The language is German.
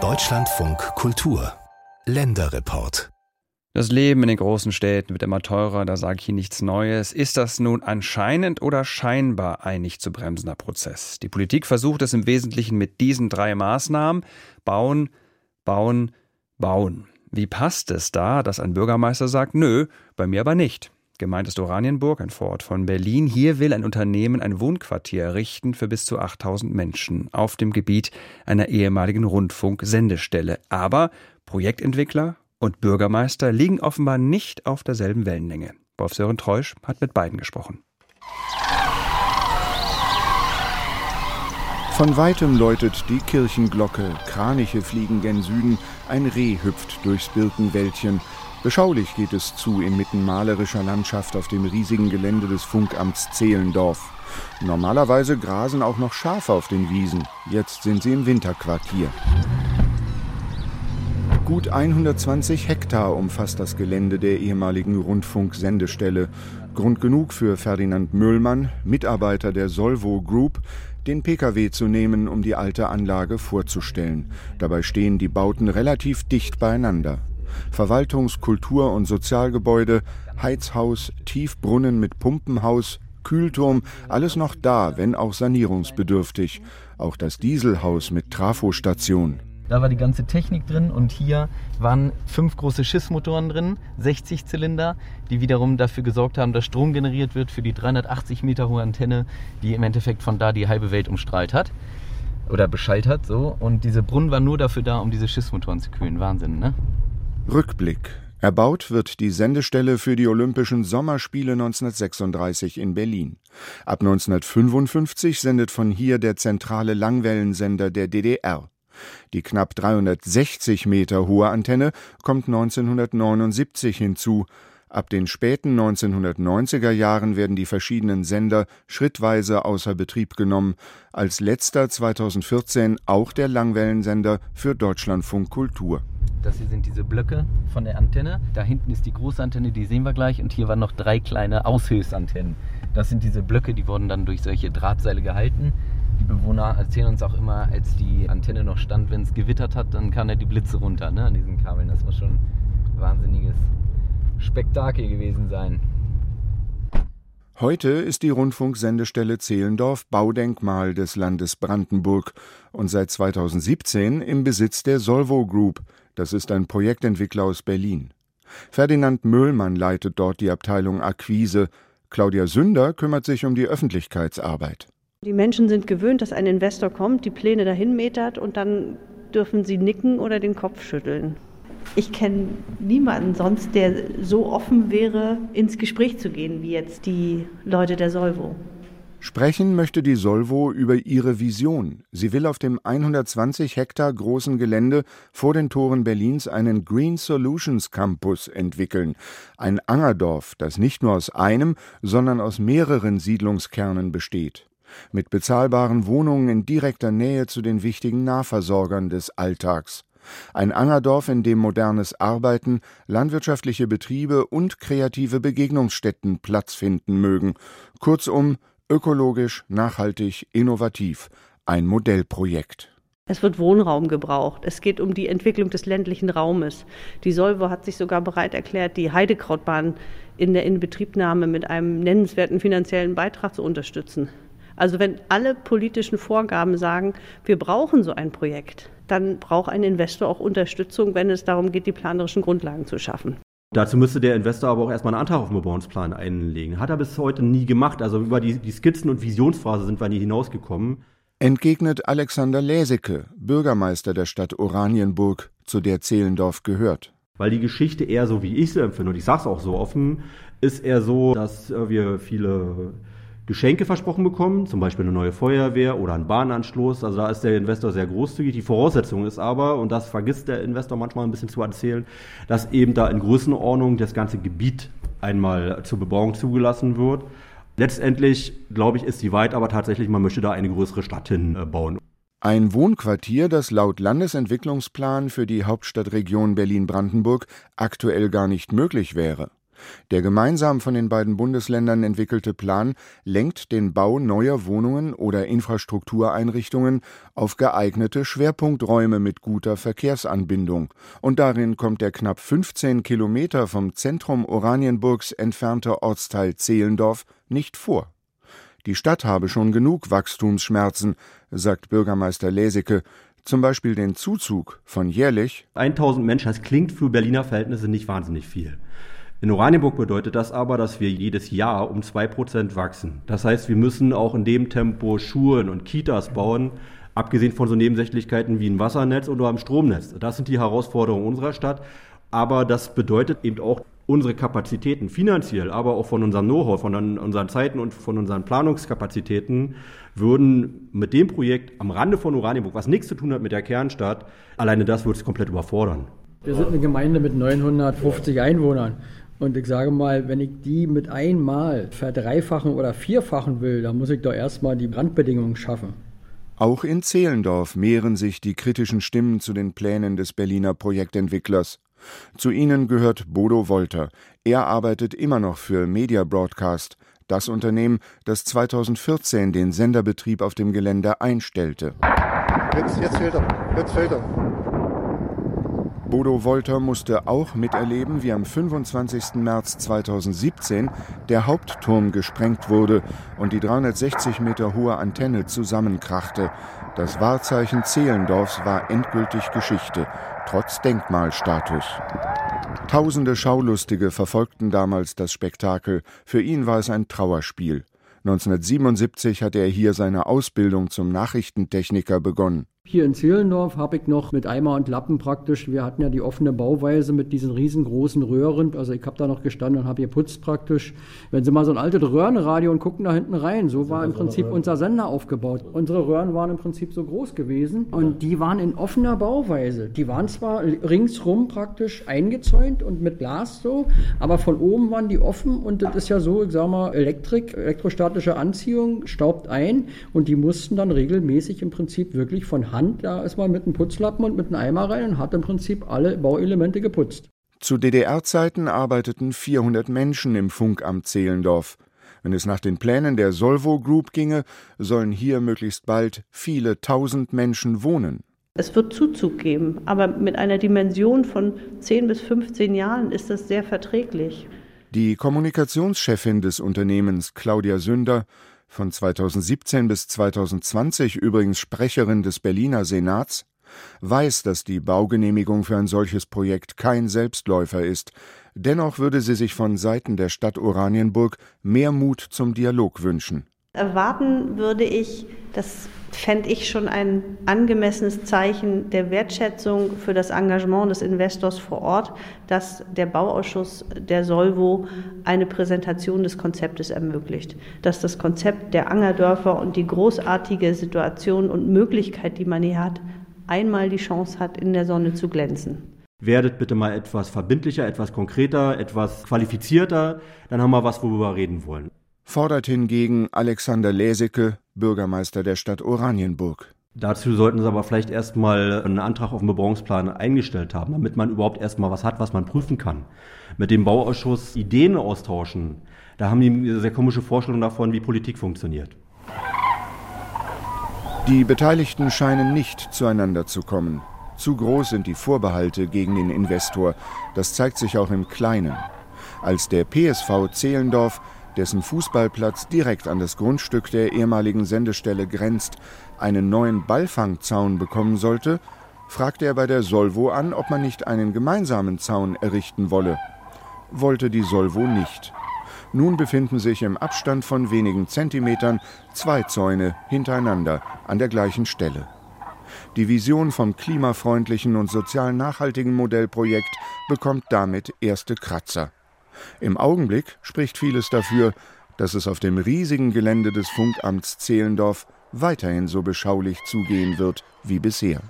Deutschlandfunk Kultur Länderreport das Leben in den großen Städten wird immer teurer, da sage ich Ihnen nichts Neues. Ist das nun anscheinend oder scheinbar ein nicht zu bremsender Prozess? Die Politik versucht es im Wesentlichen mit diesen drei Maßnahmen. Bauen, bauen, bauen. Wie passt es da, dass ein Bürgermeister sagt, nö, bei mir aber nicht? Gemeint ist Oranienburg, ein Vorort von Berlin. Hier will ein Unternehmen ein Wohnquartier errichten für bis zu 8000 Menschen auf dem Gebiet einer ehemaligen Rundfunksendestelle. Aber Projektentwickler und Bürgermeister liegen offenbar nicht auf derselben Wellenlänge. Wolf-Sören Treusch hat mit beiden gesprochen. Von weitem läutet die Kirchenglocke, Kraniche fliegen gen Süden, ein Reh hüpft durchs Birkenwäldchen. Beschaulich geht es zu inmitten malerischer Landschaft auf dem riesigen Gelände des Funkamts Zehlendorf. Normalerweise grasen auch noch Schafe auf den Wiesen, jetzt sind sie im Winterquartier. Gut 120 Hektar umfasst das Gelände der ehemaligen Rundfunksendestelle. Grund genug für Ferdinand Möhlmann, Mitarbeiter der Solvo Group, den Pkw zu nehmen, um die alte Anlage vorzustellen. Dabei stehen die Bauten relativ dicht beieinander. Verwaltungs-, Kultur- und Sozialgebäude, Heizhaus, Tiefbrunnen mit Pumpenhaus, Kühlturm, alles noch da, wenn auch sanierungsbedürftig. Auch das Dieselhaus mit Trafostation. Da war die ganze Technik drin und hier waren fünf große Schiffsmotoren drin, 60 Zylinder, die wiederum dafür gesorgt haben, dass Strom generiert wird für die 380 Meter hohe Antenne, die im Endeffekt von da die halbe Welt umstrahlt hat oder beschallt hat. So. Und diese Brunnen waren nur dafür da, um diese Schiffsmotoren zu kühlen. Wahnsinn, ne? Rückblick. Erbaut wird die Sendestelle für die Olympischen Sommerspiele 1936 in Berlin. Ab 1955 sendet von hier der zentrale Langwellensender der DDR. Die knapp 360 Meter hohe Antenne kommt 1979 hinzu. Ab den späten 1990er Jahren werden die verschiedenen Sender schrittweise außer Betrieb genommen. Als letzter 2014 auch der Langwellensender für Deutschlandfunk Kultur. Das hier sind diese Blöcke von der Antenne. Da hinten ist die große Antenne, die sehen wir gleich. Und hier waren noch drei kleine Aushilfsantennen. Das sind diese Blöcke, die wurden dann durch solche Drahtseile gehalten. Die Bewohner erzählen uns auch immer, als die Antenne noch stand, wenn es gewittert hat, dann kamen ja die Blitze runter ne, an diesen Kabeln. Das muss schon ein wahnsinniges Spektakel gewesen sein. Heute ist die Rundfunksendestelle Zehlendorf Baudenkmal des Landes Brandenburg und seit 2017 im Besitz der Solvo Group. Das ist ein Projektentwickler aus Berlin. Ferdinand Möhlmann leitet dort die Abteilung Akquise. Claudia Sünder kümmert sich um die Öffentlichkeitsarbeit. Die Menschen sind gewöhnt, dass ein Investor kommt, die Pläne dahin metert und dann dürfen sie nicken oder den Kopf schütteln. Ich kenne niemanden sonst, der so offen wäre, ins Gespräch zu gehen, wie jetzt die Leute der Solvo. Sprechen möchte die Solvo über ihre Vision. Sie will auf dem 120 Hektar großen Gelände vor den Toren Berlins einen Green Solutions Campus entwickeln. Ein Angerdorf, das nicht nur aus einem, sondern aus mehreren Siedlungskernen besteht mit bezahlbaren Wohnungen in direkter Nähe zu den wichtigen Nahversorgern des Alltags. Ein Angerdorf, in dem modernes Arbeiten, landwirtschaftliche Betriebe und kreative Begegnungsstätten Platz finden mögen. Kurzum, ökologisch, nachhaltig, innovativ. Ein Modellprojekt. Es wird Wohnraum gebraucht. Es geht um die Entwicklung des ländlichen Raumes. Die Solvo hat sich sogar bereit erklärt, die Heidekrautbahn in der Inbetriebnahme mit einem nennenswerten finanziellen Beitrag zu unterstützen. Also wenn alle politischen Vorgaben sagen, wir brauchen so ein Projekt, dann braucht ein Investor auch Unterstützung, wenn es darum geht, die planerischen Grundlagen zu schaffen. Dazu müsste der Investor aber auch erstmal einen Antrag auf den Bebauungsplan einlegen. Hat er bis heute nie gemacht. Also über die, die Skizzen- und Visionsphase sind wir nie hinausgekommen. Entgegnet Alexander Läseke, Bürgermeister der Stadt Oranienburg, zu der Zehlendorf gehört. Weil die Geschichte eher so, wie ich sie empfinde, und ich sage es auch so offen, ist eher so, dass wir viele Geschenke versprochen bekommen, zum Beispiel eine neue Feuerwehr oder einen Bahnanschluss. Also da ist der Investor sehr großzügig. Die Voraussetzung ist aber, und das vergisst der Investor manchmal ein bisschen zu erzählen, dass eben da in Größenordnung das ganze Gebiet einmal zur Bebauung zugelassen wird. Letztendlich, glaube ich, ist die weit, aber tatsächlich, man möchte da eine größere Stadt hinbauen. Ein Wohnquartier, das laut Landesentwicklungsplan für die Hauptstadtregion Berlin-Brandenburg aktuell gar nicht möglich wäre. Der gemeinsam von den beiden Bundesländern entwickelte Plan lenkt den Bau neuer Wohnungen oder Infrastruktureinrichtungen auf geeignete Schwerpunkträume mit guter Verkehrsanbindung, und darin kommt der knapp 15 Kilometer vom Zentrum Oranienburgs entfernte Ortsteil Zehlendorf nicht vor. Die Stadt habe schon genug Wachstumsschmerzen, sagt Bürgermeister Lesicke, zum Beispiel den Zuzug von jährlich 1000 Menschen, das klingt für Berliner Verhältnisse nicht wahnsinnig viel. In Oranienburg bedeutet das aber, dass wir jedes Jahr um zwei Prozent wachsen. Das heißt, wir müssen auch in dem Tempo Schulen und Kitas bauen, abgesehen von so Nebensächlichkeiten wie ein Wassernetz oder ein Stromnetz. Das sind die Herausforderungen unserer Stadt. Aber das bedeutet eben auch unsere Kapazitäten finanziell, aber auch von unserem Know-how, von unseren Zeiten und von unseren Planungskapazitäten würden mit dem Projekt am Rande von Oranienburg, was nichts zu tun hat mit der Kernstadt, alleine das würde es komplett überfordern. Wir sind eine Gemeinde mit 950 Einwohnern. Und ich sage mal, wenn ich die mit einmal verdreifachen oder vierfachen will, dann muss ich doch erstmal die Randbedingungen schaffen. Auch in Zehlendorf mehren sich die kritischen Stimmen zu den Plänen des Berliner Projektentwicklers. Zu ihnen gehört Bodo Wolter. Er arbeitet immer noch für Media Broadcast, das Unternehmen, das 2014 den Senderbetrieb auf dem Gelände einstellte. Jetzt, jetzt fehlt er. Jetzt fehlt er. Bodo Wolter musste auch miterleben, wie am 25. März 2017 der Hauptturm gesprengt wurde und die 360 Meter hohe Antenne zusammenkrachte. Das Wahrzeichen Zehlendorfs war endgültig Geschichte, trotz Denkmalstatus. Tausende Schaulustige verfolgten damals das Spektakel. Für ihn war es ein Trauerspiel. 1977 hatte er hier seine Ausbildung zum Nachrichtentechniker begonnen. Hier in Zehlendorf habe ich noch mit Eimer und Lappen praktisch, wir hatten ja die offene Bauweise mit diesen riesengroßen Röhren, also ich habe da noch gestanden und habe geputzt praktisch. Wenn Sie mal so ein altes Röhrenradio und gucken da hinten rein, so war im Prinzip unser Sender aufgebaut. Unsere Röhren waren im Prinzip so groß gewesen und die waren in offener Bauweise. Die waren zwar ringsrum praktisch eingezäunt und mit Glas so, aber von oben waren die offen und das ist ja so, ich sag mal, Elektrik, elektrostatische Anziehung staubt ein und die mussten dann regelmäßig im Prinzip wirklich von Hand Hand, da ist man mit einem Putzlappen und mit einem Eimer rein und hat im Prinzip alle Bauelemente geputzt. Zu DDR-Zeiten arbeiteten 400 Menschen im Funkamt Zehlendorf. Wenn es nach den Plänen der Solvo Group ginge, sollen hier möglichst bald viele tausend Menschen wohnen. Es wird Zuzug geben, aber mit einer Dimension von 10 bis 15 Jahren ist das sehr verträglich. Die Kommunikationschefin des Unternehmens, Claudia Sünder, von 2017 bis 2020 übrigens Sprecherin des Berliner Senats, weiß, dass die Baugenehmigung für ein solches Projekt kein Selbstläufer ist. Dennoch würde sie sich von Seiten der Stadt Oranienburg mehr Mut zum Dialog wünschen. Erwarten würde ich, dass fände ich schon ein angemessenes Zeichen der Wertschätzung für das Engagement des Investors vor Ort, dass der Bauausschuss der Solvo eine Präsentation des Konzeptes ermöglicht, dass das Konzept der Angerdörfer und die großartige Situation und Möglichkeit, die man hier hat, einmal die Chance hat, in der Sonne zu glänzen. Werdet bitte mal etwas verbindlicher, etwas konkreter, etwas qualifizierter, dann haben wir was, worüber wir reden wollen fordert hingegen Alexander Läseke, Bürgermeister der Stadt Oranienburg. Dazu sollten Sie aber vielleicht erstmal einen Antrag auf den Bebauungsplan eingestellt haben, damit man überhaupt erstmal was hat, was man prüfen kann. Mit dem Bauausschuss Ideen austauschen, da haben die eine sehr komische Vorstellung davon, wie Politik funktioniert. Die Beteiligten scheinen nicht zueinander zu kommen. Zu groß sind die Vorbehalte gegen den Investor. Das zeigt sich auch im Kleinen. Als der PSV Zehlendorf dessen Fußballplatz direkt an das Grundstück der ehemaligen Sendestelle grenzt, einen neuen Ballfangzaun bekommen sollte, fragte er bei der Solvo an, ob man nicht einen gemeinsamen Zaun errichten wolle. Wollte die Solvo nicht. Nun befinden sich im Abstand von wenigen Zentimetern zwei Zäune hintereinander an der gleichen Stelle. Die Vision vom klimafreundlichen und sozial nachhaltigen Modellprojekt bekommt damit erste Kratzer. Im Augenblick spricht vieles dafür, dass es auf dem riesigen Gelände des Funkamts Zehlendorf weiterhin so beschaulich zugehen wird wie bisher